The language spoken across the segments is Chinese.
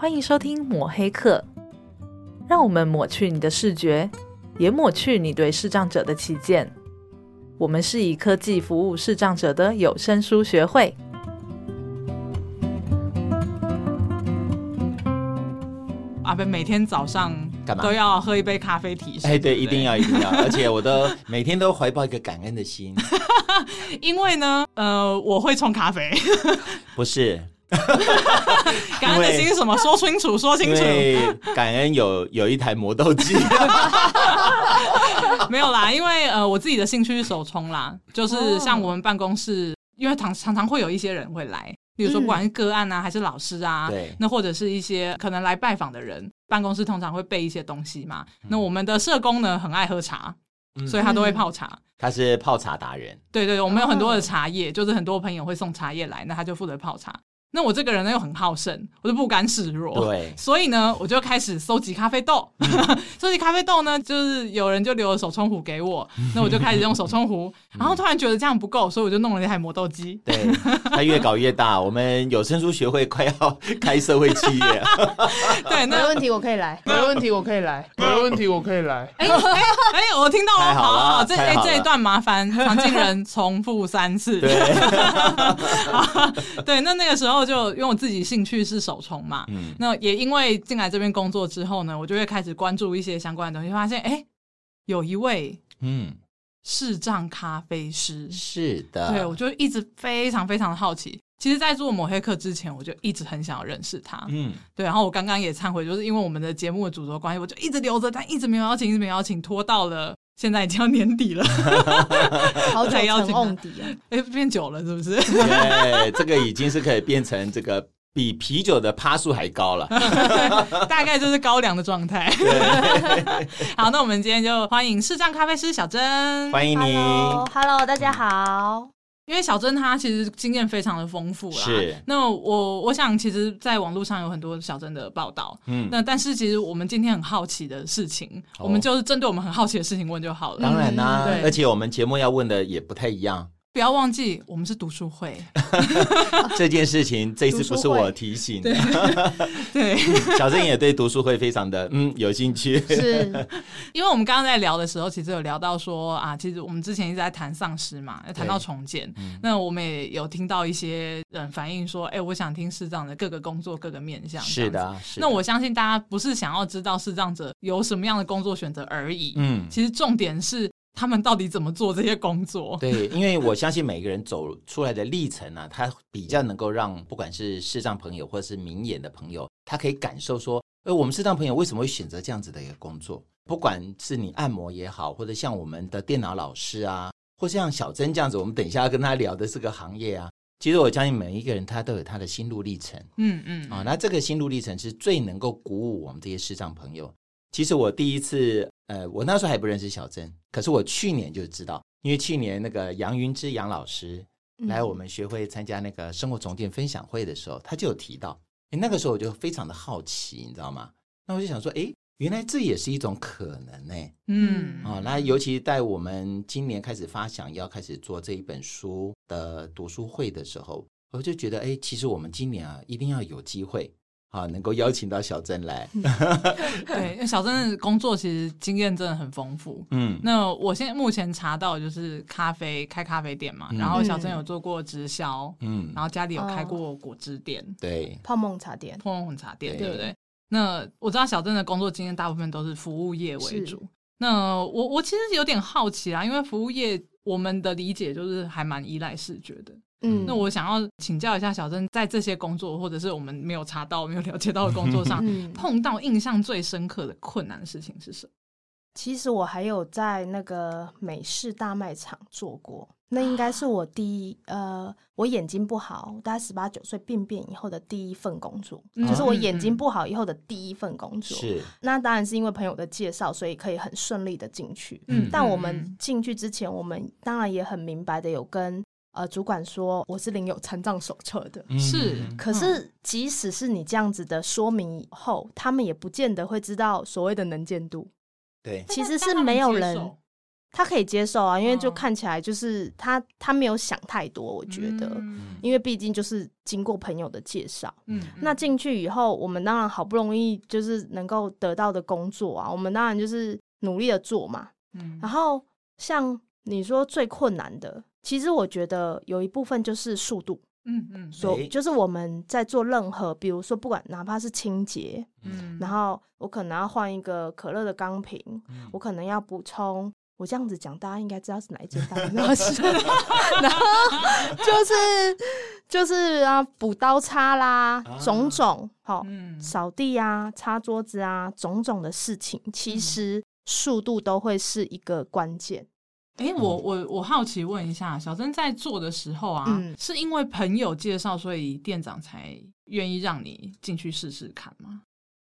欢迎收听抹黑课，让我们抹去你的视觉，也抹去你对视障者的偏见。我们是以科技服务视障者的有声书学会。阿贝每天早上都要喝一杯咖啡提神。哎，对，一定要，一定要，而且我都每天都怀抱一个感恩的心，因为呢，呃，我会冲咖啡，不是。感恩的心是什么？说清楚，说清楚。感恩有 有一台磨豆机，没有啦，因为呃，我自己的兴趣是手冲啦，就是像我们办公室，因为常常常会有一些人会来，比如说不管是个案啊，还是老师啊，对，那或者是一些可能来拜访的人，办公室通常会备一些东西嘛。那我们的社工呢，很爱喝茶，所以他都会泡茶。他是泡茶达人，对对，我们有很多的茶叶，就是很多朋友会送茶叶来，那他就负责泡茶。那我这个人呢又很好胜，我就不甘示弱，对，所以呢我就开始收集咖啡豆。收集咖啡豆呢，就是有人就留了手冲壶给我，那我就开始用手冲壶。然后突然觉得这样不够，所以我就弄了一台磨豆机。对，它越搞越大，我们有声书学会快要开社会企业。对，没问题，我可以来。没问题，我可以来。没问题，我可以来。哎哎哎，我听到了，好好好，这哎这一段麻烦常进人重复三次。对，对，那那个时候。就因为我自己兴趣是手冲嘛，嗯，那也因为进来这边工作之后呢，我就会开始关注一些相关的东西，发现哎，有一位嗯。视障咖啡师，是的，对，我就一直非常非常的好奇。其实，在做抹黑客之前，我就一直很想要认识他，嗯，对。然后我刚刚也忏悔，就是因为我们的节目的主轴关系，我就一直留着，但一直没有邀请，一直没有邀请，拖到了现在已经要年底了，好久要梦底啊！哎，变久了是不是？对，这个已经是可以变成这个比啤酒的趴数还高了，大概就是高粱的状态。好，那我们今天就欢迎视障咖啡师小珍，欢迎你，Hello，大家好。因为小珍她其实经验非常的丰富啦，是。那我我想，其实，在网络上有很多小珍的报道，嗯。那但是，其实我们今天很好奇的事情，哦、我们就是针对我们很好奇的事情问就好了。当然啦、啊，对。而且我们节目要问的也不太一样。不要忘记，我们是读书会 这件事情，这次不是我提醒的。对，小郑也对读书会非常的嗯有兴趣。是，因为我们刚刚在聊的时候，其实有聊到说啊，其实我们之前一直在谈丧尸嘛，谈到重建。嗯、那我们也有听到一些人反映说，哎、欸，我想听视障的各个工作、各个面向。是的，是的。那我相信大家不是想要知道视障者有什么样的工作选择而已。嗯，其实重点是。他们到底怎么做这些工作？对，因为我相信每个人走出来的历程呢、啊，他比较能够让不管是视障朋友或者是明眼的朋友，他可以感受说，呃，我们视障朋友为什么会选择这样子的一个工作？不管是你按摩也好，或者像我们的电脑老师啊，或像小珍这样子，我们等一下要跟他聊的这个行业啊，其实我相信每一个人他都有他的心路历程。嗯嗯，啊，那这个心路历程是最能够鼓舞我们这些视障朋友。其实我第一次，呃，我那时候还不认识小珍，可是我去年就知道，因为去年那个杨云芝杨老师来我们学会参加那个生活重建分享会的时候，他就有提到，诶，那个时候我就非常的好奇，你知道吗？那我就想说，哎，原来这也是一种可能呢。嗯，啊，那尤其在我们今年开始发想要开始做这一本书的读书会的时候，我就觉得，哎，其实我们今年啊，一定要有机会。好，能够邀请到小郑来，对，因为小禛的工作其实经验真的很丰富。嗯，那我现在目前查到就是咖啡开咖啡店嘛，嗯、然后小郑有做过直销，嗯，然后家里有开过果汁店，对，泡沫茶店，泡沫茶店，对。不对？那我知道小郑的工作经验大部分都是服务业为主。那我我其实有点好奇啦，因为服务业我们的理解就是还蛮依赖视觉的。嗯，那我想要请教一下小珍，在这些工作或者是我们没有查到、没有了解到的工作上，嗯、碰到印象最深刻的困难的事情是什么？其实我还有在那个美式大卖场做过，那应该是我第一呃，我眼睛不好，大概十八九岁病变以后的第一份工作，嗯、就是我眼睛不好以后的第一份工作。是，那当然是因为朋友的介绍，所以可以很顺利的进去。嗯，但我们进去之前，我们当然也很明白的有跟。呃，主管说我是领有残障手册的，是。可是即使是你这样子的说明以后，他们也不见得会知道所谓的能见度。对，其实是没有人他可以接受啊，因为就看起来就是他他没有想太多，我觉得，嗯。因为毕竟就是经过朋友的介绍，嗯，那进去以后，我们当然好不容易就是能够得到的工作啊，我们当然就是努力的做嘛。嗯。然后像你说最困难的，其实我觉得有一部分就是速度，嗯嗯诶所就是我们在做任何，比如说不管哪怕是清洁，嗯，然后我可能要换一个可乐的钢瓶，嗯我可能要补充。我这样子讲，大家应该知道是哪一间大饮料是。然后就是就是啊，补刀叉啦，啊种种好嗯扫地啊、擦桌子啊，种种的事情，其实速度都会是一个关键。哎、我我我好奇问一下，小珍在做的时候啊，嗯是因为朋友介绍，所以店长才愿意让你进去试试看吗？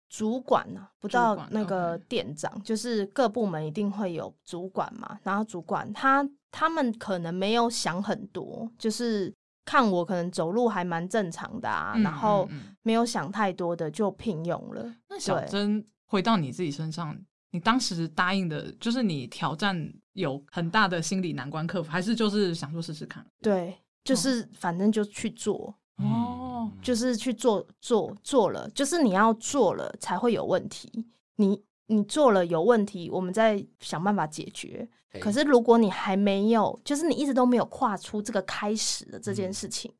主管呢、啊，不主到那个店长，就是各部门一定会有主管嘛。然后主管他他们可能没有想很多，就是看我可能走路还蛮正常的啊，嗯然后没有想太多的就聘用了。那小对珍回到你自己身上，你当时答应的，就是你挑战有很大的心理难关克服，还是就是想说试试看？对，就是反正就去做，哦，就是去做做做了，就是你要做了才会有问题。你你做了有问题，我们再想办法解决。可是如果你还没有，就是你一直都没有跨出这个开始的这件事情，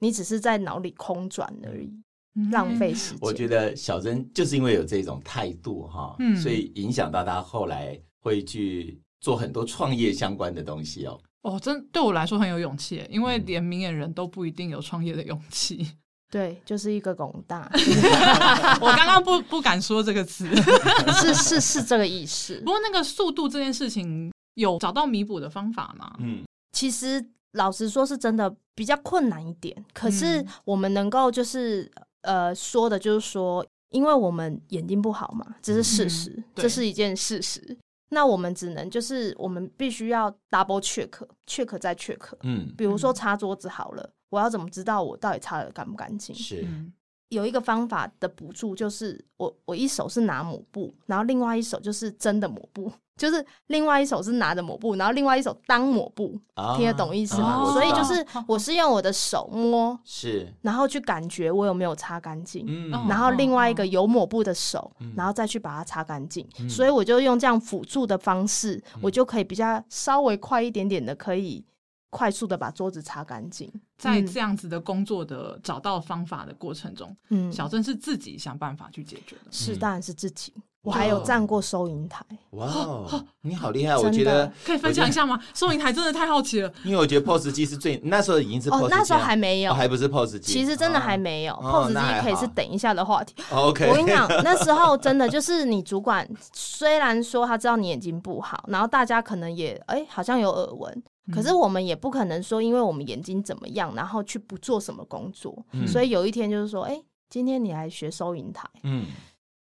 你只是在脑里空转而已，嗯浪费时间。我觉得小珍就是因为有这种态度哈，嗯所以影响到她后来会去做很多创业相关的东西哦。哦，真对我来说很有勇气，因为连明眼人都不一定有创业的勇气。对，就是一个拱大，我刚刚不不敢说这个词，是是是这个意思不。过那个速度这件事情，有找到弥补的方法吗？嗯，其实老实说，是真的比较困难一点。可是嗯我们能够就是呃说的，就是说，因为我们眼睛不好嘛，这是事实，嗯这是一件事实。那我们只能就是我们必须要 double check，check 再 check。嗯，比如说擦桌子好了，我要怎么知道我到底擦的干不干净？是，嗯有一个方法的补助，就是我我一手是拿抹布，然后另外一手就是真的抹布，就是另外一手是拿着抹布，然后另外一手当抹布，啊听得懂意思吗？哦所以就是我是用我的手摸，是，然后去感觉我有没有擦干净。然后另外一个有抹布的手，嗯然后再去把它擦干净，嗯所以我就用这样辅助的方式，我就可以比较稍微快一点点的，可以快速的把桌子擦干净。在这样子的工作的找到方法的过程中，嗯，小郑是自己想办法去解决的。是当然是自己，我哦还有站过收银台。哇哦，你好厉害！我觉得，可以分享一下吗？收银台真的太好奇了。因为我觉得 POS 机是最那时候已经是那时候还没有哦，还不是 POS 机，其实真的还没有哦，POS 机可以是等一下的话题。哦 OK。我跟你讲，那时候真的就是你主管虽然说他知道你眼睛不好，然后大家可能也哎、好像有耳闻，可是我们也不可能说因为我们眼睛怎么样，然后去不做什么工作。嗯所以有一天就是说，哎、今天你来学收银台，嗯，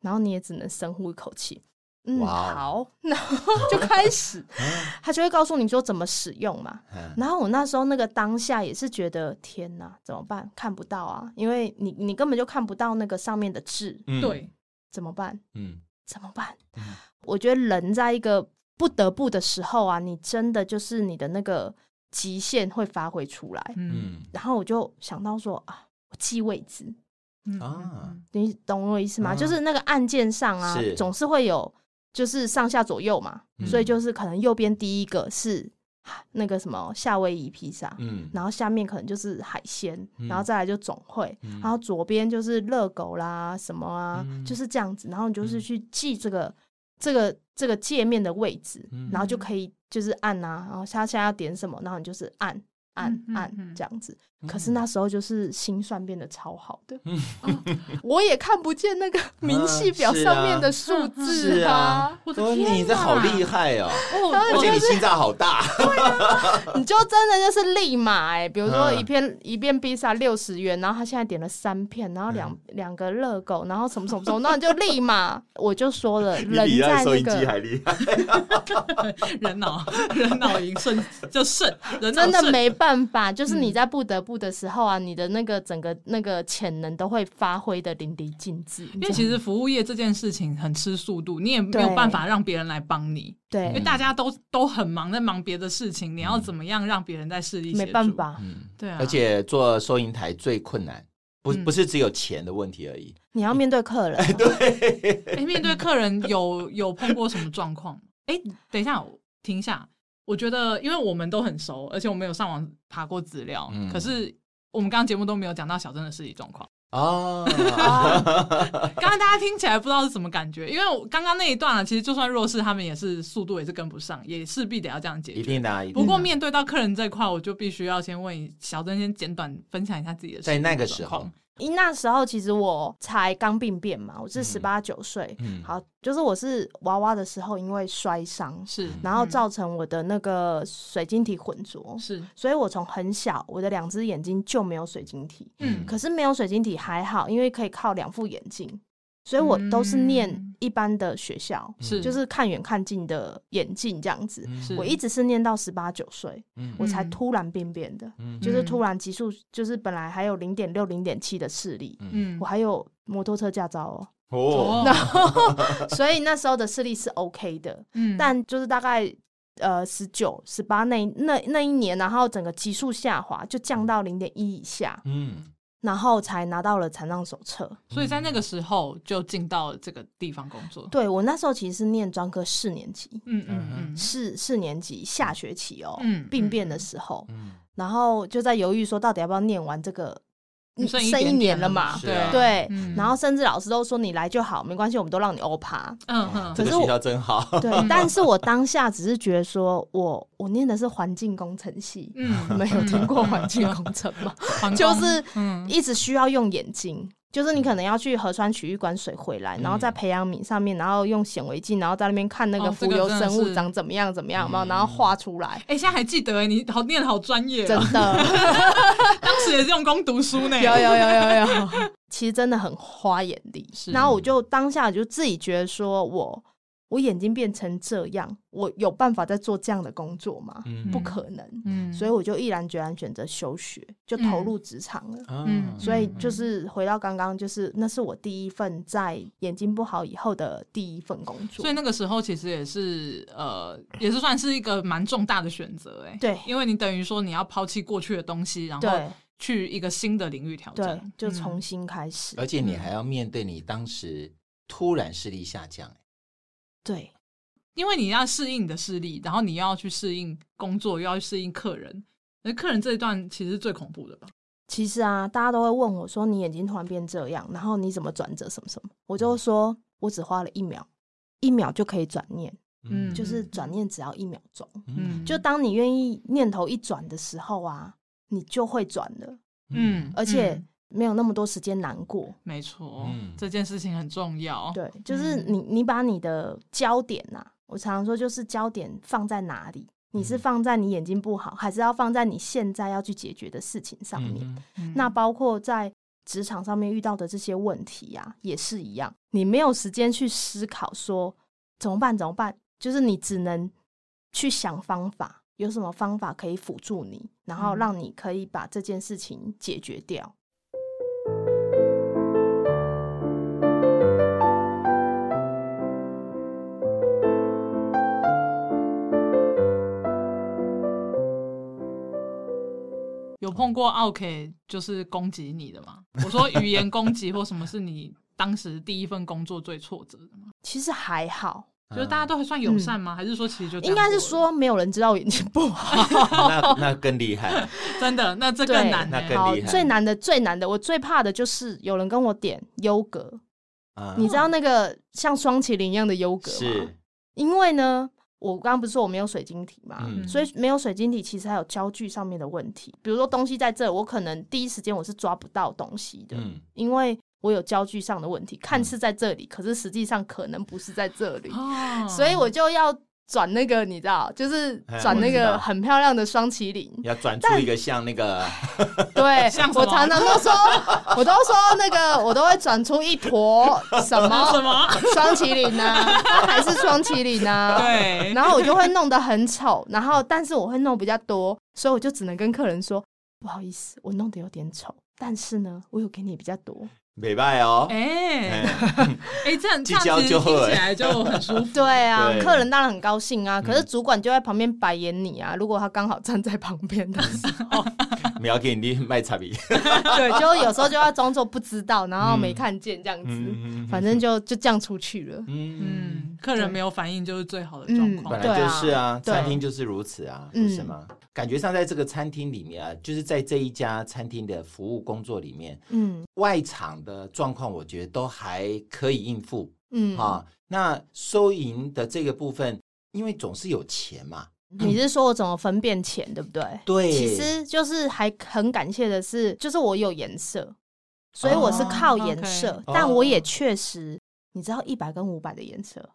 然后你也只能深呼一口气。嗯，好，然后 就开始，他就会告诉你说怎么使用嘛。嗯然后我那时候那个当下也是觉得天哪，怎么办？看不到啊，因为你你根本就看不到那个上面的字，嗯，对，怎么办？嗯，怎么办？嗯我觉得人在一个不得不的时候啊，你真的就是你的那个极限会发挥出来。嗯。嗯。然后我就想到说啊，我记位置，嗯啊。你懂我意思吗？啊就是那个按键上啊是，总是会有就是上下左右嘛，嗯。所以就是可能右边第一个是那个什么夏威夷披萨，嗯，然后下面可能就是海鲜，嗯然后再来就总会，嗯。然后左边就是热狗啦什么啊，嗯。就是这样子，然后你就是嗯。去记这个、这个这个界面的位置，嗯然后就可以就是按啊，然后他现在要点什么，然后你就是按按按嗯这样子。可是那时候就是心算变得超好的，嗯。我也看不见那个明细表上面的数字 是啊。我的哦，天你这好厉害哦，哦，而且你心脏好大，你就真的就是立马哎、比如说嗯。一片一片披萨六十元，然后他现在点了三片，然后两嗯。两个热狗，然后什么什么什么，那你就立马。我就说了，人在那个收音机还厉害，人脑人脑一瞬就瞬，人脑真的没办法，就是你在不得不的时候啊，你的那个整个那个潜能都会发挥的淋漓尽致。因为其实服务业这件事情很吃速度，你也没有办法让别人来帮你。对，因为大家都都很忙，在忙别的事情，你要怎么样让别人在势力？没办法，嗯，对啊。而且做收银台最困难，不不是只有钱的问题而已，你要面对客人。对，哎，面对客人有有碰过什么状况？哎，等一下，停一下。我觉得，因为我们都很熟，而且我们有上网爬过资料，嗯、可是我们刚刚节目都没有讲到小珍的实际状况哦。刚刚大家听起来不知道是什么感觉，因为我刚刚那一段啊，其实就算弱势，他们也是速度也是跟不上，也势必得要这样解决。一定的、啊。不过面对到客人这块，我就必须要先问小珍，先简短分享一下自己的。在那个时候。因那时候其实我才刚病变嘛，我是十八九岁，嗯，好，就是我是娃娃的时候，因为摔伤是，然后造成我的那个水晶体混浊，是，所以我从很小我的两只眼睛就没有水晶体，嗯，可是没有水晶体还好，因为可以靠两副眼镜。所以我都是念一般的学校，是。就是看远看近的眼镜这样子。我一直是念到十八九岁，我才突然变变的，就是突然急速，就是本来还有零点六、零点七的视力，嗯，我还有摩托车驾照哦，哦，然后 所以那时候的视力是 OK 的，嗯，但就是大概呃十九、十八那那那一年，然后整个急速下滑，就降到零点一以下，嗯。然后才拿到了残障手册，所以在那个时候就进到了这个地方工作。对，我那时候其实是念专科四年级，嗯嗯嗯，四四年级下学期哦，嗯，病变的时候，嗯，然后就在犹豫说到底要不要念完这个。剩一年了嘛？对对，然后甚至老师都说你来就好，没关系，我们都让你欧趴。嗯哼，这个学校真好。对，但是我当下只是觉得说，我我念的是环境工程系，嗯，没有听过环境工程吗？就是一直需要用眼睛。就是你可能要去河川取一管水回来，然后在培养皿上面，然后用显微镜，然后在那边看那个浮游生物长怎么样怎么样嘛，然后画出来。哎，现在还记得哎，你好念的好专业，真的。当时也是用功读书呢。有有有有有，其实真的很花眼力。然后我就当下就自己觉得说我。我眼睛变成这样，我有办法再做这样的工作吗？嗯、不可能。嗯，所以我就毅然决然选择休学，就投入职场了。嗯，所以就是回到刚刚，就是那是我第一份在眼睛不好以后的第一份工作。所以那个时候其实也是呃，也是算是一个蛮重大的选择哎。对，因为你等于说你要抛弃过去的东西，然后去一个新的领域挑战，就重新开始。而且你还要面对你当时突然视力下降。对，因为你要适应你的视力，然后你要去适应工作，又要去适应客人。那客人这一段其实是最恐怖的吧？其实啊，大家都会问我说：“你眼睛突然变这样，然后你怎么转折什么什么？”我就说：“我只花了一秒，一秒就可以转念，嗯，就是转念只要一秒钟，嗯，就当你愿意念头一转的时候啊，你就会转了，嗯，而且。嗯”没有那么多时间难过，没错，这件事情很重要。对，就是你，你把你的焦点呐，我常常说，就是焦点放在哪里？你是放在你眼睛不好，还是要放在你现在要去解决的事情上面？那包括在职场上面遇到的这些问题呀，也是一样。你没有时间去思考说怎么办？怎么办？就是你只能去想方法，有什么方法可以辅助你，然后让你可以把这件事情解决掉。碰过奥 K 就是攻击你的吗？我说语言攻击或什么是你当时第一份工作最挫折的吗？其实还好，就是大家都还算友善吗？嗯、还是说其实就应该是说没有人知道我眼睛不好？那那更厉害，真的，那这更难，那更厉害。最难的最难的，我最怕的就是有人跟我点优格，啊、你知道那个像双麒麟一样的优格吗？是，因为呢。我刚刚不是说我没有水晶体嘛，嗯、所以没有水晶体其实还有焦距上面的问题。比如说东西在这，我可能第一时间我是抓不到东西的，嗯、因为我有焦距上的问题，看似在这里，嗯、可是实际上可能不是在这里，哦、所以我就要转那个，你知道，就是转那个很漂亮的双麒麟，要转出一个像那个 对，我常常都说，我都说那个，我都会转出一坨什么什么双麒麟呢？还是双麒麟呢？对，然后我就会弄得很丑，然后但是我会弄比较多，所以我就只能跟客人说，不好意思，我弄得有点丑，但是呢，我有给你比较多。美拜哦，哎哎，这样这样子听起来就很舒服。对啊，客人当然很高兴啊，可是主管就在旁边白眼你啊。如果他刚好站在旁边的时候，没有给你卖差别。对，就有时候就要装作 不知道，然后没看见这样子，反正就就这样出去了。嗯，客人没有反应就是最好的状况。本来就是啊，餐厅就是如此啊，不是吗？感觉上，在这个餐厅里面啊，就是在这一家餐厅的服务工作里面，嗯，外场的状况，我觉得都还可以应付，嗯啊，那收银的这个部分，因为总是有钱嘛，你是说我怎么分辨钱，对不对？对，其实就是还很感谢的是，就是我有颜色，所以我是靠颜色，但我也确实，你知道一百跟五百的颜色。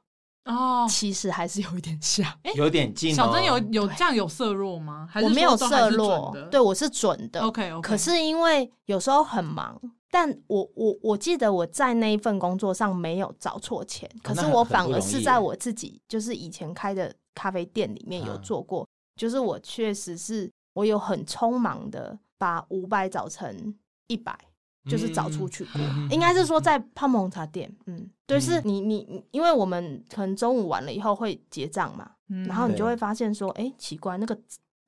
哦，其实还是有一点像，有点近。小珍有有这样有色弱吗？我没有色弱，对，我是准的。OK OK。可是因为有时候很忙，但我我我记得我在那一份工作上没有找错钱，可是我反而是在我自己就是以前开的咖啡店里面有做过，就是我确实是我有很匆忙的把五百找成一百。就是找出去过，应该是说在泡沫红茶店，嗯，对，是你你，因为我们可能中午完了以后会结账嘛，然后你就会发现说，哎，奇怪，那个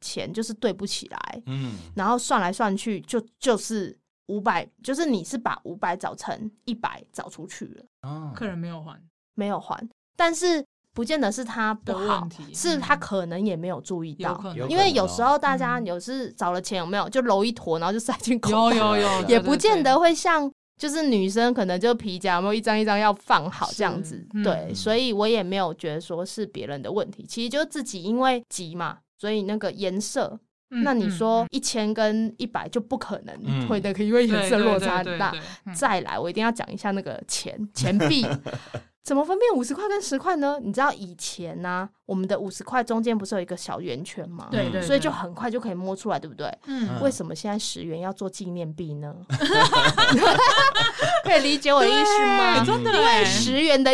钱就是对不起来，嗯，然后算来算去就就是五百，就是你是把五百找成一百找出去了，哦，客人没有还，没有还，但是。不见得是他不好，是他可能也没有注意到，因为有时候大家有时找了钱有没有？就揉一坨，然后就塞进口袋，有有有，也不见得会像就是女生可能就皮夹有没有一张一张要放好这样子，对，所以我也没有觉得说是别人的问题，其实就自己因为急嘛，所以那个颜色，那你说一千跟一百就不可能会的，因为颜色落差很大。再来，我一定要讲一下那个钱钱币。怎么分辨五十块跟十块呢？你知道以前呢、啊，我们的五十块中间不是有一个小圆圈吗？对，对对，所以就很快就可以摸出来，对不对？嗯。为什么现在十元要做纪念币呢？可以理解我的意思吗？真的，因为十元的。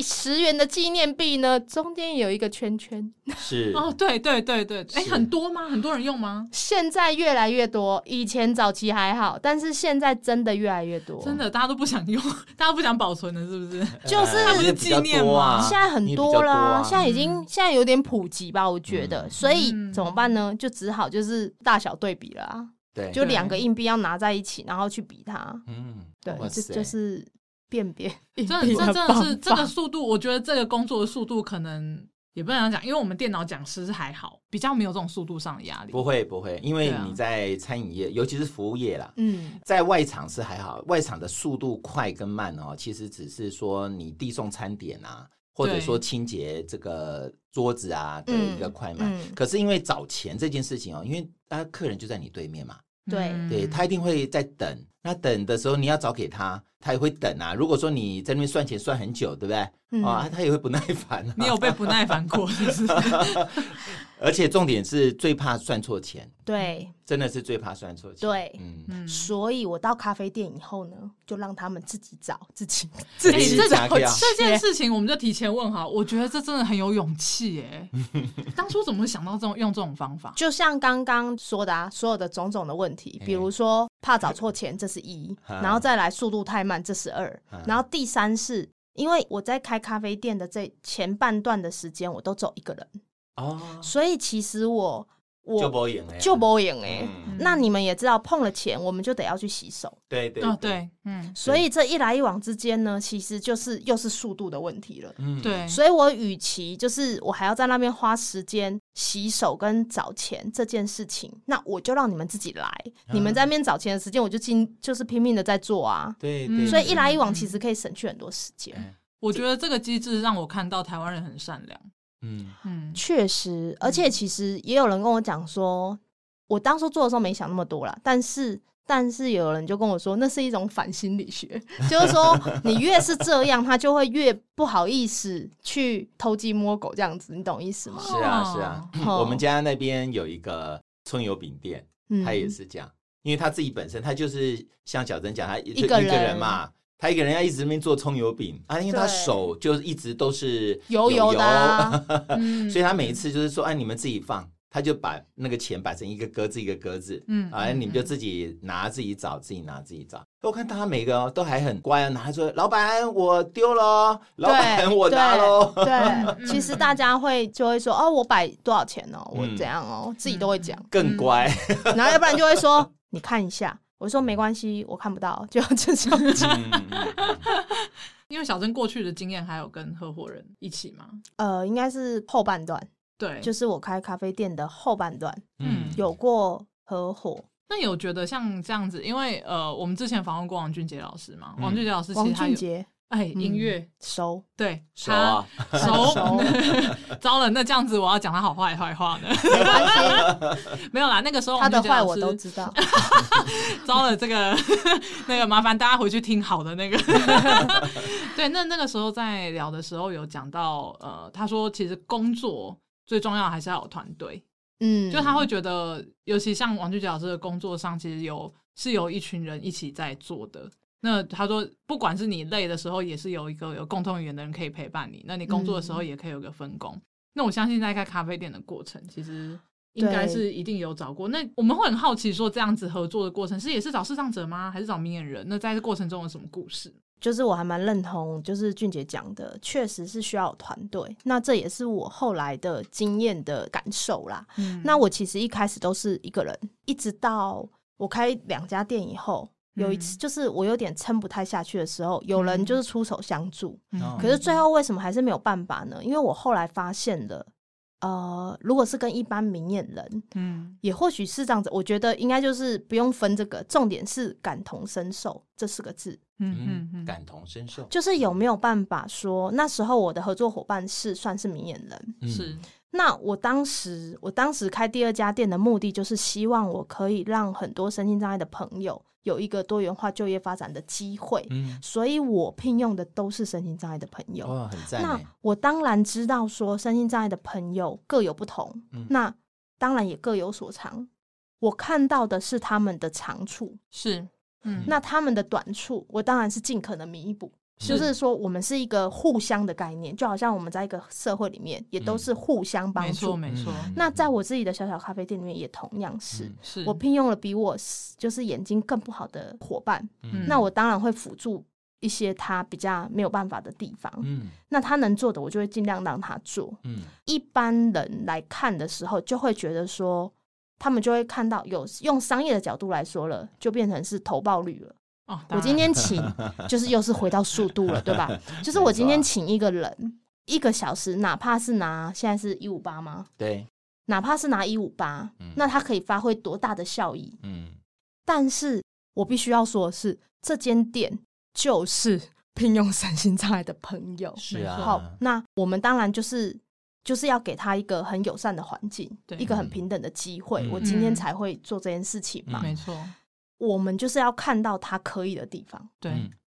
十元的纪念币呢，中间有一个圈圈。是 哦，对对对对，哎，很多吗？很多人用吗？现在越来越多，以前早期还好，但是现在真的越来越多。真的，大家都不想用，大家不想保存了，是不是？就是纪念嘛。现在很多啦，现在已经现在有点普及吧，我觉得。所以怎么办呢？就只好就是大小对比了啊。对，就两个硬币要拿在一起，然后去比它。嗯，对，这就是。辨别，这这真的是这个速度，我觉得这个工作的速度可能也不能讲，因为我们电脑讲师是还好，比较没有这种速度上的压力。不会不会，因为你在餐饮业，尤其是服务业啦，嗯，在外场是还好，外场的速度快跟慢哦，其实只是说你递送餐点啊，或者说清洁这个桌子啊的一个快慢。可是因为找钱这件事情哦，因为啊客人就在你对面嘛，对对，他一定会在等。那等的时候，你要找给他，他也会等啊。如果说你在那边算钱算很久，对不对？嗯、啊，他也会不耐烦、啊。你有被不耐烦过是不是？而且重点是最怕算错钱。对，真的是最怕算错钱。对，嗯，所以我到咖啡店以后呢，就让他们自己找，自己 自己找。这件事情我们就提前问好，我觉得这真的很有勇气耶。当初怎么会想到这种用这种方法？就像刚刚说的啊，所有的种种的问题，比如说怕找错钱，这是一，然后再来速度太慢，这是二，然后第三是因为我在开咖啡店的这前半段的时间，我都走一个人。哦，所以其实我。我就不赢哎，就不赢哎。那你们也知道，碰了钱，我们就得要去洗手。对对对，嗯。所以这一来一往之间呢，其实就是又是速度的问题了。嗯，对。所以我与其就是我还要在那边花时间洗手跟找钱这件事情，那我就让你们自己来。你们在那边找钱的时间，我就尽就是拼命的在做啊。对对。所以一来一往，其实可以省去很多时间。我觉得这个机制让我看到台湾人很善良。嗯。嗯，确实，而且其实也有人跟我讲说，我当初做的时候没想那么多啦，但是但是有人就跟我说，那是一种反心理学，就是说你越是这样，他就会越不好意思去偷鸡摸狗这样子，你懂意思吗？是啊，是啊。哦、我们家那边有一个葱油饼店，他也是这样，嗯、因为他自己本身他就是像小珍讲，他一个人嘛，他一个人要一直在那边做葱油饼啊，因为他手就一直都是油油的、啊，所以他每一次就是说，哎，你们自己放。他就把那个钱摆成一个格子一个格子，嗯，啊，你们就自己拿自己找，自己拿自己找。我看大家每个都还很乖啊，拿说老板我丢了，老板我拿喽。对，其实大家会就会说哦，我摆多少钱哦，我怎样哦，自己都会讲，更乖。然后要不然就会说 你看一下，我说没关系，我看不到，就这样。因为小珍过去的经验还有跟合伙人一起吗？呃，应该是后半段。对，就是我开咖啡店的后半段，嗯，有过合伙。那有觉得像这样子，因为呃，我们之前访问过王俊杰老师嘛，王俊杰老师，王俊杰，哎，音乐熟，对，熟啊，熟，糟了，那这样子我要讲他好坏坏话呢？没关系，没有啦，那个时候他的坏我都知道。糟了，这个那个麻烦大家回去听好的那个。对，那那个时候在聊的时候有讲到，呃，他说其实工作。最重要还是要有团队，嗯，就他会觉得，尤其像王俊杰老师的工作上，其实有是有一群人一起在做的。那他说，不管是你累的时候，也是有一个有共同语言的人可以陪伴你。那你工作的时候，也可以有个分工。嗯、那我相信在开咖啡店的过程，其实应该是一定有找过。那我们会很好奇，说这样子合作的过程是也是找视障者吗？还是找明眼人？那在这过程中有什么故事？就是我还蛮认同，就是俊杰讲的，确实是需要有团队。那这也是我后来的经验的感受啦。嗯，那我其实一开始都是一个人，一直到我开两家店以后，有一次就是我有点撑不太下去的时候，有人就是出手相助。嗯，可是最后为什么还是没有办法呢？因为我后来发现了。呃，如果是跟一般明眼人，嗯，也或许是这样子。我觉得应该就是不用分这个，重点是感同身受这四个字。嗯嗯嗯，感同身受就是有没有办法说，那时候我的合作伙伴是算是明眼人，嗯、是。那我当时，我当时开第二家店的目的，就是希望我可以让很多身心障碍的朋友有一个多元化就业发展的机会。嗯，所以我聘用的都是身心障碍的朋友。哇，很赞。那我当然知道说，身心障碍的朋友各有不同，嗯、那当然也各有所长。我看到的是他们的长处，是，嗯，那他们的短处，我当然是尽可能弥补。就是说，我们是一个互相的概念，就好像我们在一个社会里面，也都是互相帮助。没错，没错。那在我自己的小小咖啡店里面，也同样是，是我聘用了比我就是眼睛更不好的伙伴。嗯，那我当然会辅助一些他比较没有办法的地方。嗯，那他能做的，我就会尽量让他做。嗯，一般人来看的时候，就会觉得说，他们就会看到有用商业的角度来说了，就变成是投报率了。哦，我今天请就是又是回到速度了，对吧？就是我今天请一个人一个小时，哪怕是拿现在是一五八吗？对，哪怕是拿一五八，那他可以发挥多大的效益？嗯，但是我必须要说的是，这间店就是 聘用身心障碍的朋友，是啊。好，那我们当然就是就是要给他一个很友善的环境，对一个很平等的机会，嗯、我今天才会做这件事情嘛，嗯、没错。我们就是要看到他可以的地方，对，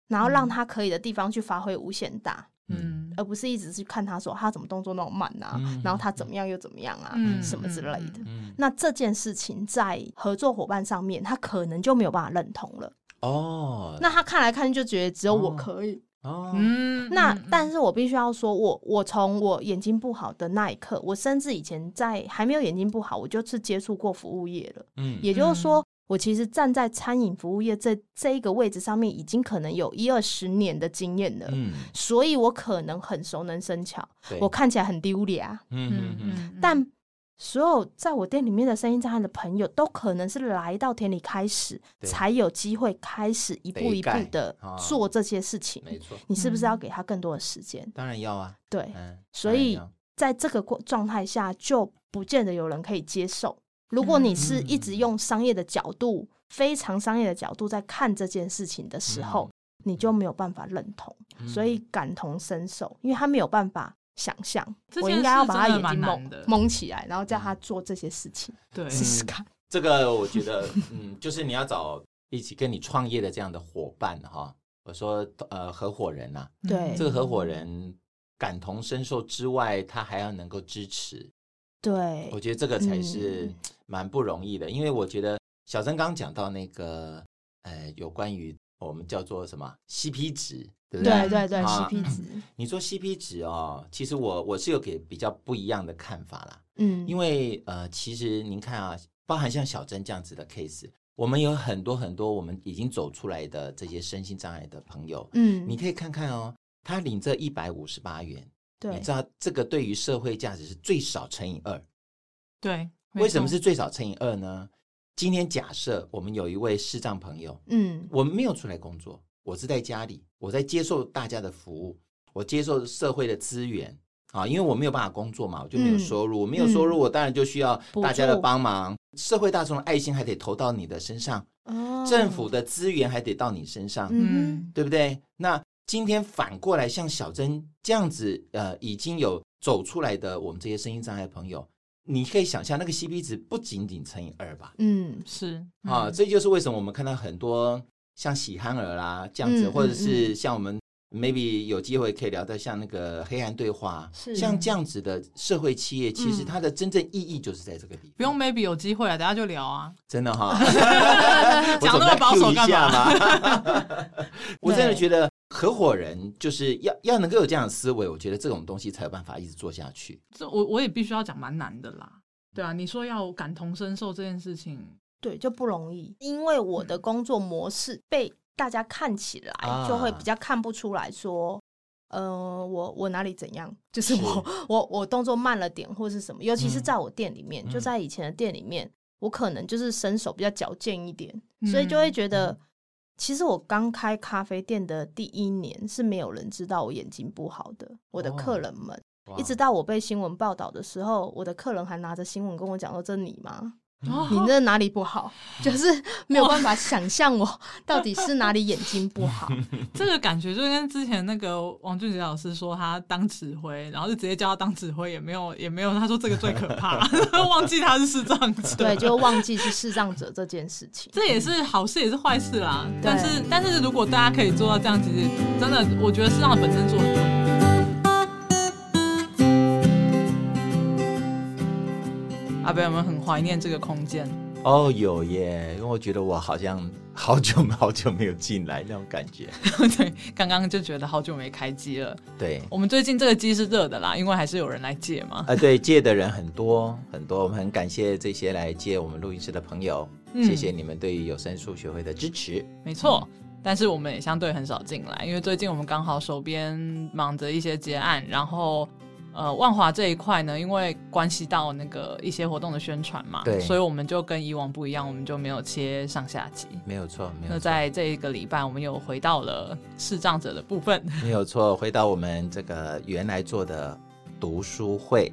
然后让他可以的地方去发挥无限大，嗯，而不是一直去看他说他怎么动作那么慢啊，嗯、然后他怎么样又怎么样啊，嗯、什么之类的。嗯、那这件事情在合作伙伴上面，他可能就没有办法认同了。哦，那他看来看去就觉得只有我可以。哦，嗯，那但是我必须要说，我我从我眼睛不好的那一刻，我甚至以前在还没有眼睛不好，我就是接触过服务业了。嗯，也就是说。我其实站在餐饮服务业这这一个位置上面，已经可能有一二十年的经验了，嗯，所以我可能很熟能生巧，我看起来很丢脸，嗯嗯嗯，但所有在我店里面的生意障碍的朋友，都可能是来到田里开始，才有机会开始一步一步的做这些事情，没错，你是不是要给他更多的时间？当然要啊，对，嗯、所以在这个过状态下，就不见得有人可以接受。如果你是一直用商业的角度，非常商业的角度在看这件事情的时候，你就没有办法认同，所以感同身受，因为他没有办法想象，我应该要把他眼睛蒙蒙起来，然后叫他做这些事情，对，试试看。这个我觉得，嗯，就是你要找一起跟你创业的这样的伙伴哈，我说呃合伙人呐、啊，对，这个合伙人感同身受之外，他还要能够支持，对，我觉得这个才是 蛮不容易的，嗯、因为我觉得小曾刚刚讲到那个呃有关于我们叫做什么 CP 值。对不对？对对对啊，CP 值。你说 CP 值哦，其实我我是有给比较不一样的看法啦。嗯，因为呃，其实您看啊，包含像小曾这样子的 case，我们有很多很多我们已经走出来的这些身心障碍的朋友，嗯，你可以看看哦，他领这一百五十八元，对，你知道这个对于社会价值是最少乘以二。对，为什么是最少乘以二呢？今天假设我们有一位视障朋友，嗯，我们没有出来工作。我是在家里，我在接受大家的服务，我接受社会的资源啊，因为我没有办法工作嘛，我就没有收入，嗯、我没有收入，我当然就需要大家的帮忙，社会大众的爱心还得投到你的身上，哦、政府的资源还得到你身上，嗯，对不对？那今天反过来，像小珍这样子，呃，已经有走出来的我们这些声音障碍的朋友，你可以想象那个 CP 值不仅仅乘以二吧？嗯，是啊，这就是为什么我们看到很多。像喜憨儿啦这样子，嗯、或者是像我们 maybe 有机会可以聊到像那个黑暗对话，是像这样子的社会企业，其实它的真正意义就是在这个地方。不用 maybe 有机会啊，等下就聊啊。真的哈，讲那么保守干嘛？我真的觉得合伙人就是要要能够有这样的思维，我觉得这种东西才有办法一直做下去。这我我也必须要讲蛮难的啦。对啊，你说要感同身受这件事情。对，就不容易，因为我的工作模式被大家看起来就会比较看不出来说，嗯、呃，我我哪里怎样，就是我是。我我动作慢了点或是什么，尤其是在我店里面，嗯、就在以前的店里面，嗯、我可能就是身手比较矫健一点，嗯、所以就会觉得，嗯、其实我刚开咖啡店的第一年是没有人知道我眼睛不好的，我的客人们，哦、一直到我被新闻报道的时候，我的客人还拿着新闻跟我讲说：“这你吗？”你那哪里不好？就是没有办法想象我到底是哪里眼睛不好。这个感觉就跟之前那个王俊杰老师说他当指挥，然后就直接叫他当指挥，也没有也没有。他说这个最可怕，忘记他是视障者。对，就忘记是视障者这件事情。这也是好事，也是坏事啦。但是但是如果大家可以做到这样，其实真的，我觉得视障本身做很多。阿伯有没有很怀念这个空间？哦，有耶，因为我觉得我好像好久好久没有进来那种感觉。对，刚刚就觉得好久没开机了。对，我们最近这个机是热的啦，因为还是有人来借嘛。啊、呃，对，借的人很多很多，我们很感谢这些来借我们录音室的朋友，嗯、谢谢你们对于有声书学会的支持。没错，嗯、但是我们也相对很少进来，因为最近我们刚好手边忙着一些结案，然后。呃，万华这一块呢，因为关系到那个一些活动的宣传嘛，对，所以我们就跟以往不一样，我们就没有切上下集。没有错，没有错。那在这一个礼拜，我们又回到了视障者的部分。没有错，回到我们这个原来做的。读书会，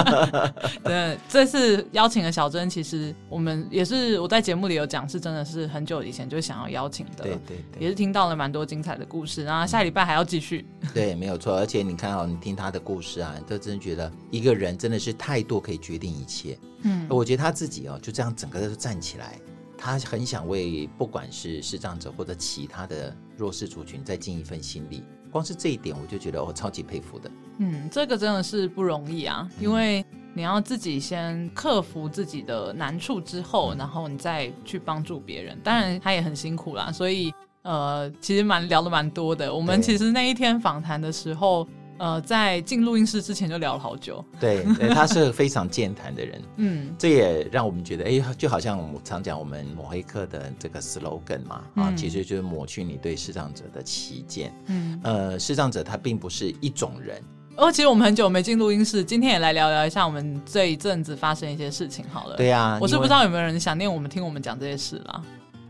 对，这次邀请的小珍，其实我们也是我在节目里有讲，是真的是很久以前就想要邀请的，对对对，也是听到了蛮多精彩的故事，然后下礼拜还要继续，对，没有错，而且你看哦，你听他的故事啊，你都真的觉得一个人真的是态度可以决定一切，嗯，我觉得他自己哦就这样整个都站起来，他很想为不管是视障者或者其他的弱势族群再尽一份心力。光是这一点，我就觉得我超级佩服的。嗯，这个真的是不容易啊，嗯、因为你要自己先克服自己的难处之后，嗯、然后你再去帮助别人。当然，他也很辛苦啦，所以呃，其实蛮聊的蛮多的。我们其实那一天访谈的时候。呃，在进录音室之前就聊了好久。对，对，他是非常健谈的人。嗯，这也让我们觉得，哎，就好像我们常讲我们抹黑客的这个 slogan 嘛，啊，嗯、其实就是抹去你对视障者的歧见。嗯，呃，视障者他并不是一种人。哦，其实我们很久没进录音室，今天也来聊聊一下我们这一阵子发生一些事情好了。对呀、啊，我是不知道有没有人想念我们听我们讲这些事啦。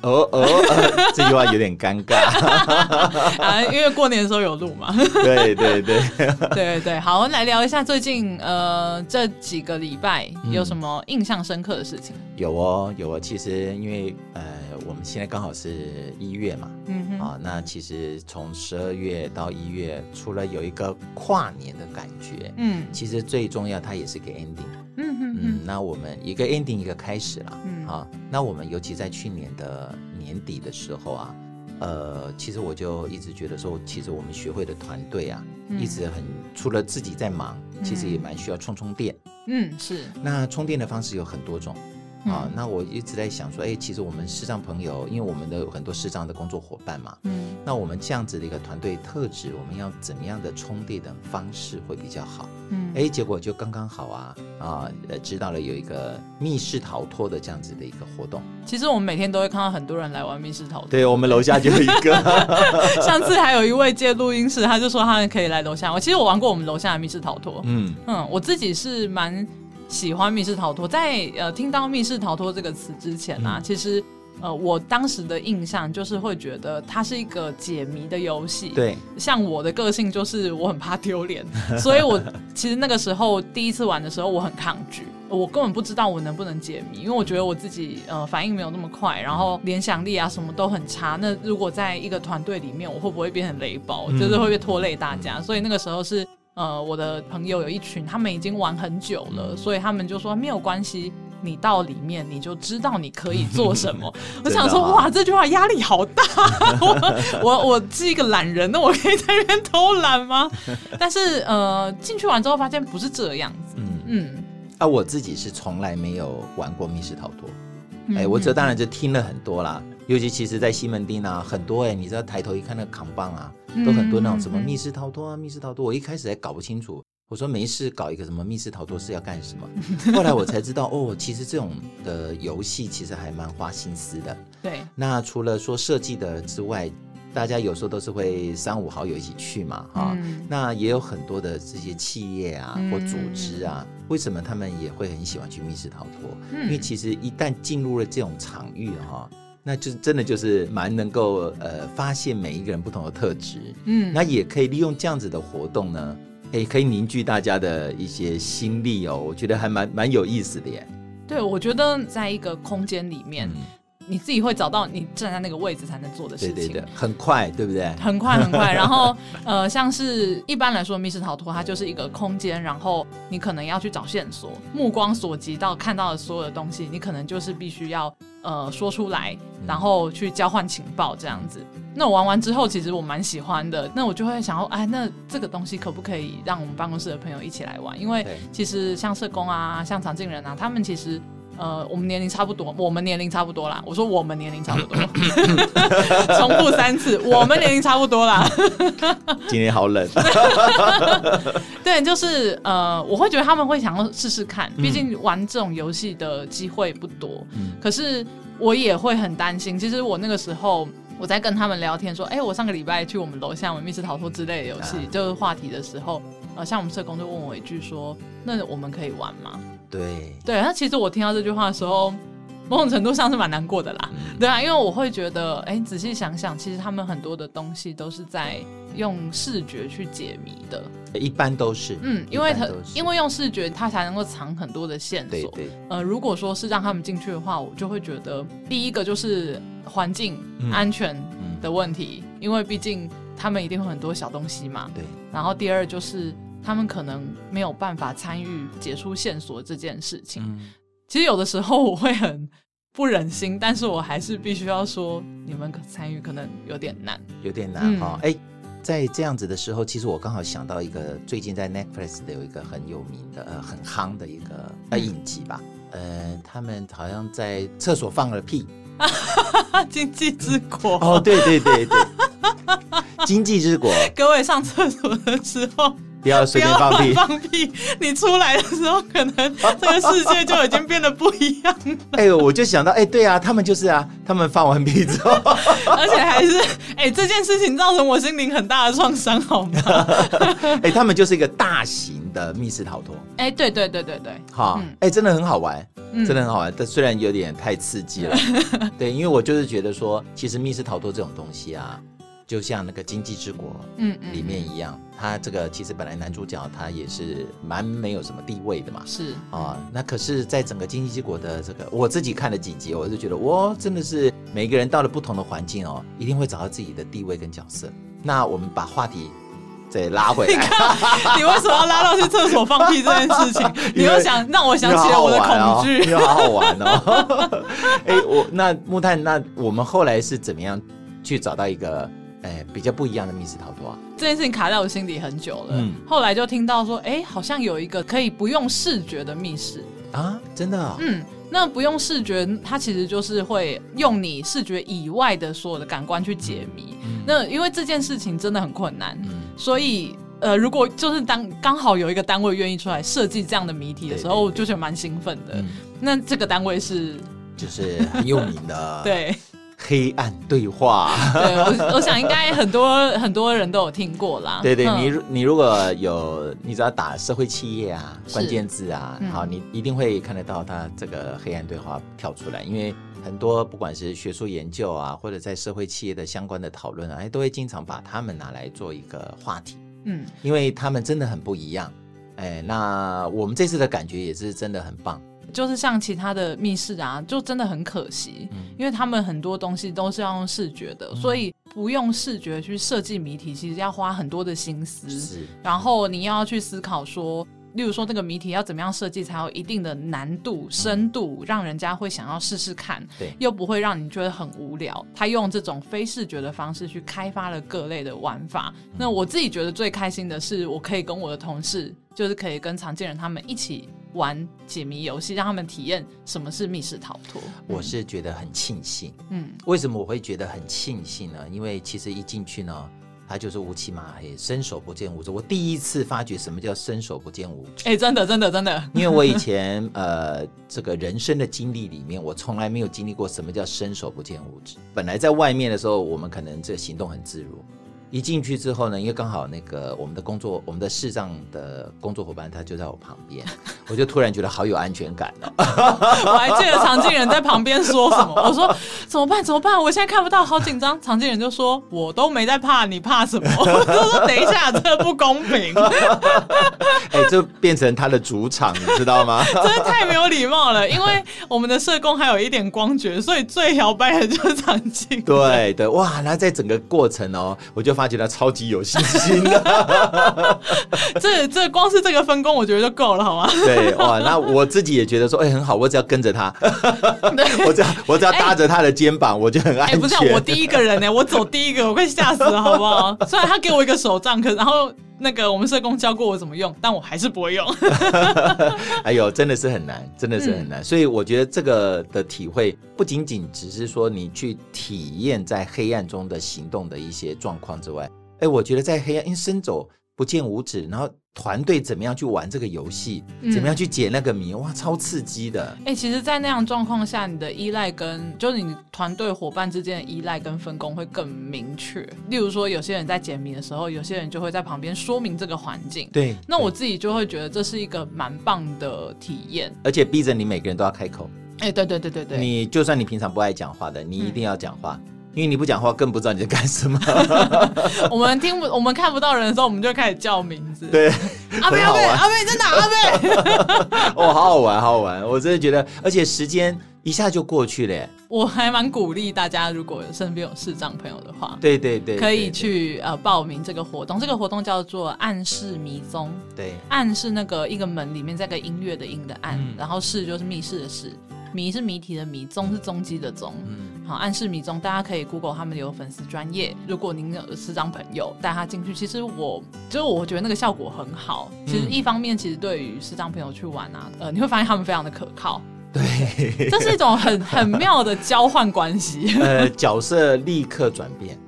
哦哦，呃、这句话有点尴尬。啊，因为过年的时候有录嘛。对对对，对 对对，好，我们来聊一下最近呃这几个礼拜有什么印象深刻的事情？嗯、有哦有哦，其实因为呃我们现在刚好是一月嘛，嗯哼，啊，那其实从十二月到一月，除了有一个跨年的感觉，嗯，其实最重要它也是个 ending。嗯哼嗯，那我们一个 ending 一个开始了，嗯，啊。那我们尤其在去年的年底的时候啊，呃，其实我就一直觉得说，其实我们学会的团队啊，嗯、一直很除了自己在忙，其实也蛮需要充充电。嗯，是。那充电的方式有很多种。啊，那我一直在想说，哎，其实我们视障朋友，因为我们的有很多视障的工作伙伴嘛，嗯，那我们这样子的一个团队特质，我们要怎么样的充电的方式会比较好？嗯，哎，结果就刚刚好啊，啊，呃，知道了有一个密室逃脱的这样子的一个活动。其实我们每天都会看到很多人来玩密室逃脱，对，我们楼下就有一个。上次还有一位借录音室，他就说他可以来楼下。我其实我玩过我们楼下的密室逃脱，嗯嗯，我自己是蛮。喜欢密室逃脱，在呃听到密室逃脱这个词之前呢、啊，嗯、其实呃我当时的印象就是会觉得它是一个解谜的游戏。对，像我的个性就是我很怕丢脸，所以我其实那个时候第一次玩的时候我很抗拒，我根本不知道我能不能解谜，因为我觉得我自己呃反应没有那么快，然后联想力啊什么都很差。那如果在一个团队里面，我会不会变成雷包，嗯、就是会不会拖累大家？所以那个时候是。呃，我的朋友有一群，他们已经玩很久了，所以他们就说没有关系，你到里面你就知道你可以做什么。我想说，哇，这句话压力好大。我我我是一个懒人，那我可以在那边偷懒吗？但是呃，进去玩之后发现不是这样子。嗯嗯。啊，我自己是从来没有玩过密室逃脱。哎、欸，我这当然就听了很多啦。尤其其实，在西门町啊，很多哎、欸，你知道抬头一看那个扛棒啊，都很多那种什么密室逃脱啊，密室逃脱。我一开始还搞不清楚，我说没事，搞一个什么密室逃脱是要干什么？后来我才知道，哦，其实这种的游戏其实还蛮花心思的。对。那除了说设计的之外，大家有时候都是会三五好友一起去嘛，哈。嗯、那也有很多的这些企业啊或组织啊，嗯、为什么他们也会很喜欢去密室逃脱？嗯、因为其实一旦进入了这种场域，哈。那就真的就是蛮能够呃发现每一个人不同的特质，嗯，那也可以利用这样子的活动呢，诶，可以凝聚大家的一些心力哦，我觉得还蛮蛮有意思的耶。对，我觉得在一个空间里面，嗯、你自己会找到你站在那个位置才能做的事情，对对对，很快，对不对？很快很快。然后呃，像是一般来说密室逃脱，它就是一个空间，然后你可能要去找线索，目光所及到看到的所有的东西，你可能就是必须要。呃，说出来，然后去交换情报这样子。那我玩完之后，其实我蛮喜欢的。那我就会想说，哎，那这个东西可不可以让我们办公室的朋友一起来玩？因为其实像社工啊，像常静人啊，他们其实。呃，我们年龄差不多，我们年龄差不多啦。我说我们年龄差不多，重复三次，我们年龄差不多啦。今天好冷。对，就是呃，我会觉得他们会想要试试看，毕竟玩这种游戏的机会不多。嗯。可是我也会很担心。其实我那个时候我在跟他们聊天说，哎，我上个礼拜去我们楼下玩密室逃脱之类的游戏，啊、就是话题的时候，呃，像我们社工就问我一句说，那我们可以玩吗？对对，那其实我听到这句话的时候，某种程度上是蛮难过的啦。嗯、对啊，因为我会觉得，哎，仔细想想，其实他们很多的东西都是在用视觉去解谜的。一般都是，嗯，因为他因为用视觉，他才能够藏很多的线索。对对。呃，如果说是让他们进去的话，我就会觉得，第一个就是环境安全的问题，因为毕竟他们一定会很多小东西嘛。对。然后第二就是。他们可能没有办法参与解出线索这件事情。嗯、其实有的时候我会很不忍心，但是我还是必须要说，你们可参与可能有点难，有点难哈。哎、在这样子的时候，其实我刚好想到一个最近在 Netflix 的有一个很有名的呃很夯的一个呃影集吧。呃，他们好像在厕所放了屁。经济之国。哦，对对对对，经济之国。各位上厕所的时候。不要随便放屁！放屁！你出来的时候，可能 这个世界就已经变得不一样。哎呦，我就想到，哎，对啊，他们就是啊，他们放完屁之后，而且还是，哎，这件事情造成我心灵很大的创伤，好吗？哎，他们就是一个大型的密室逃脱。哎，对对对对对，好，哎，真的很好玩，真的很好玩。但虽然有点太刺激了，对，因为我就是觉得说，其实密室逃脱这种东西啊。就像那个《经济之国》嗯里面一样，他这个其实本来男主角他也是蛮没有什么地位的嘛，是啊，那可是在整个《经济之国》的这个，我自己看了几集，我就觉得哇，真的是每个人到了不同的环境哦，一定会找到自己的地位跟角色。那我们把话题再拉回来。你 你为什么要拉到去厕所放屁这件事情？你又想让我想起了我的恐惧，又好好玩哦。哎，我那木炭，那我们后来是怎么样去找到一个哎比较不一样的密室逃脱啊？这件事情卡在我心里很久了。嗯，后来就听到说，哎，好像有一个可以不用视觉的密室啊，真的啊？嗯。那不用视觉，它其实就是会用你视觉以外的所有的感官去解谜。嗯、那因为这件事情真的很困难，嗯、所以呃，如果就是当刚好有一个单位愿意出来设计这样的谜题的时候，我就觉得蛮兴奋的。嗯、那这个单位是就是很有名的，对。黑暗对话，对我，我想应该很多很多人都有听过啦。对对，你你如果有，你只要打社会企业啊关键字啊，好，你一定会看得到它这个黑暗对话跳出来。因为很多不管是学术研究啊，或者在社会企业的相关的讨论啊，哎，都会经常把他们拿来做一个话题。嗯，因为他们真的很不一样。哎，那我们这次的感觉也是真的很棒。就是像其他的密室啊，就真的很可惜，嗯、因为他们很多东西都是要用视觉的，嗯、所以不用视觉去设计谜题，其实要花很多的心思。然后你要去思考说，例如说这个谜题要怎么样设计才有一定的难度、深度，嗯、让人家会想要试试看，对，又不会让你觉得很无聊。他用这种非视觉的方式去开发了各类的玩法。嗯、那我自己觉得最开心的是，我可以跟我的同事，就是可以跟常见人他们一起。玩解谜游戏，让他们体验什么是密室逃脱。我是觉得很庆幸，嗯，为什么我会觉得很庆幸呢？因为其实一进去呢，它就是乌漆嘛黑，伸手不见五指。我第一次发觉什么叫伸手不见五指。哎，真的，真的，真的。因为我以前呃，这个人生的经历里面，我从来没有经历过什么叫伸手不见五指。本来在外面的时候，我们可能这行动很自如。一进去之后呢，因为刚好那个我们的工作，我们的视障的工作伙伴他就在我旁边，我就突然觉得好有安全感了。我还记得常静人在旁边说什么，我说怎么办？怎么办？我现在看不到，好紧张。常静人就说：“我都没在怕，你怕什么？” 我就说：“等一下，这不公平。”哎，就变成他的主场，你知道吗？真的太没有礼貌了。因为我们的社工还有一点光觉，所以最摇摆的就是常静。对对，哇！那在整个过程哦，我就发。发觉他超级有信心的，这这光是这个分工，我觉得就够了，好吗？对，哇，那我自己也觉得说，哎、欸，很好，我只要跟着他，我只要我只要搭着他的肩膀，欸、我就很安全。不是我第一个人呢，我走第一个，我快吓死了，好不好？虽然他给我一个手杖，可然后。那个我们社工教过我怎么用，但我还是不会用。哎呦，真的是很难，真的是很难。嗯、所以我觉得这个的体会不仅仅只是说你去体验在黑暗中的行动的一些状况之外，哎，我觉得在黑暗，因为伸手不见五指，然后。团队怎么样去玩这个游戏？怎么样去解那个谜？嗯、哇，超刺激的！哎、欸，其实，在那样状况下，你的依赖跟就是你团队伙伴之间的依赖跟分工会更明确。例如说，有些人在解谜的时候，有些人就会在旁边说明这个环境。对，那我自己就会觉得这是一个蛮棒的体验，而且逼着你每个人都要开口。哎、欸，对对对对对，你就算你平常不爱讲话的，你一定要讲话。嗯因为你不讲话，更不知道你在干什么。我们听不，我们看不到人的时候，我们就开始叫名字。对，阿贝阿贝阿贝在哪？阿贝。哦，好好玩，好好玩！我真的觉得，而且时间一下就过去了。我还蛮鼓励大家，如果身边有视障朋友的话，对对对，可以去呃报名这个活动。这个活动叫做“暗室迷踪”。对，暗是那个一个门里面再个音乐的音的暗，然后室就是密室的室。谜是谜题的谜，踪是踪迹的踪。嗯，好，暗示迷踪，大家可以 Google 他们有粉丝专业。如果您有视障朋友带他进去，其实我就是我觉得那个效果很好。其实一方面，其实对于视障朋友去玩啊，呃，你会发现他们非常的可靠。对，这是一种很 很妙的交换关系。呃，角色立刻转变，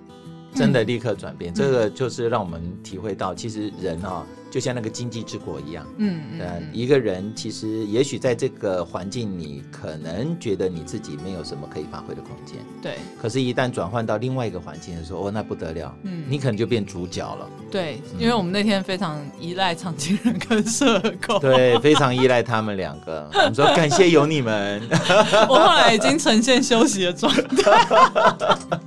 真的立刻转变。嗯、这个就是让我们体会到，其实人啊、哦。就像那个经济之国一样，嗯，呃，一个人其实也许在这个环境，你可能觉得你自己没有什么可以发挥的空间，对。可是，一旦转换到另外一个环境的时候，哦，那不得了，嗯，你可能就变主角了。对，因为我们那天非常依赖长青人跟社工，对，非常依赖他们两个。我们说感谢有你们。我后来已经呈现休息的状态。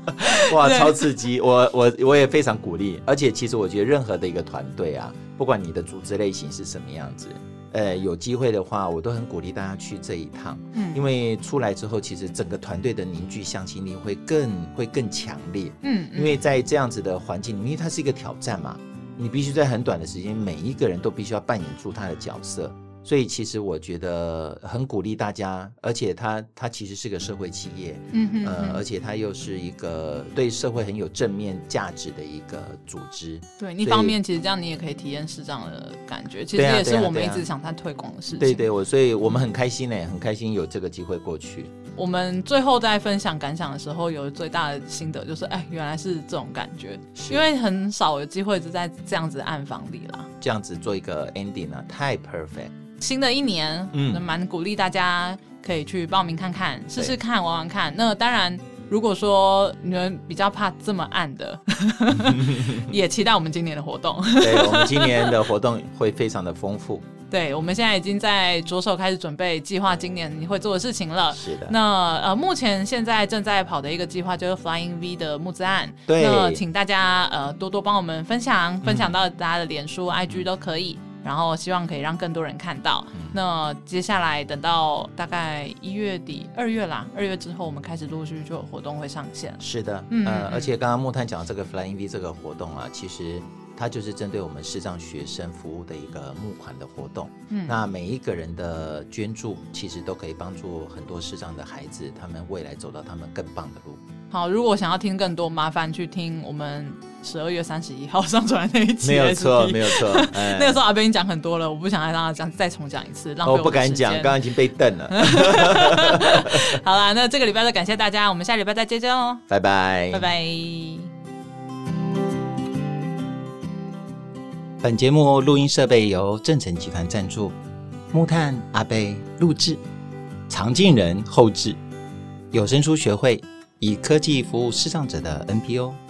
哇，超刺激！我我我也非常鼓励，而且其实我觉得任何的一个团队啊。不管你的组织类型是什么样子，呃，有机会的话，我都很鼓励大家去这一趟，嗯，因为出来之后，其实整个团队的凝聚向心力会更会更强烈，嗯，因为在这样子的环境里面，因为它是一个挑战嘛，你必须在很短的时间，每一个人都必须要扮演出他的角色。所以其实我觉得很鼓励大家，而且它它其实是个社会企业，嗯哼，呃，而且它又是一个对社会很有正面价值的一个组织。对，一方面其实这样你也可以体验市长的感觉，其实也是我们一直想在推广的事情。对对，我所以我们很开心呢，很开心有这个机会过去。我们最后在分享感想的时候，有最大的心得就是，哎，原来是这种感觉，因为很少有机会是在这样子的暗房里啦，这样子做一个 ending 啊，太 perfect。新的一年，嗯，蛮鼓励大家可以去报名看看，试试看，玩玩看。那当然，如果说你们比较怕这么暗的，也期待我们今年的活动。对，我们今年的活动会非常的丰富。对，我们现在已经在着手开始准备计划今年你会做的事情了。是的。那呃，目前现在正在跑的一个计划就是 Flying V 的募资案。对。那请大家呃多多帮我们分享，分享到大家的脸书、嗯、IG 都可以。然后希望可以让更多人看到。嗯、那接下来等到大概一月底、二月啦，二月之后我们开始陆续就有活动会上线。是的，嗯，呃，而且刚刚木炭讲的这个 Flying V 这个活动啊，其实它就是针对我们视障学生服务的一个募款的活动。嗯，那每一个人的捐助其实都可以帮助很多视障的孩子，他们未来走到他们更棒的路。好，如果想要听更多，麻烦去听我们十二月三十一号上传的那一期。没有错，没有错。那个时候阿贝已经讲很多了，我不想再让他讲再重讲一次，浪费我，我不敢讲，刚刚已经被瞪了。好啦，那这个礼拜就感谢大家，我们下礼拜再见哦，拜拜，拜拜。本节目录音设备由正成集团赞助，木炭阿贝录制，常进人后制，有声书学会。以科技服务视障者的 NPO。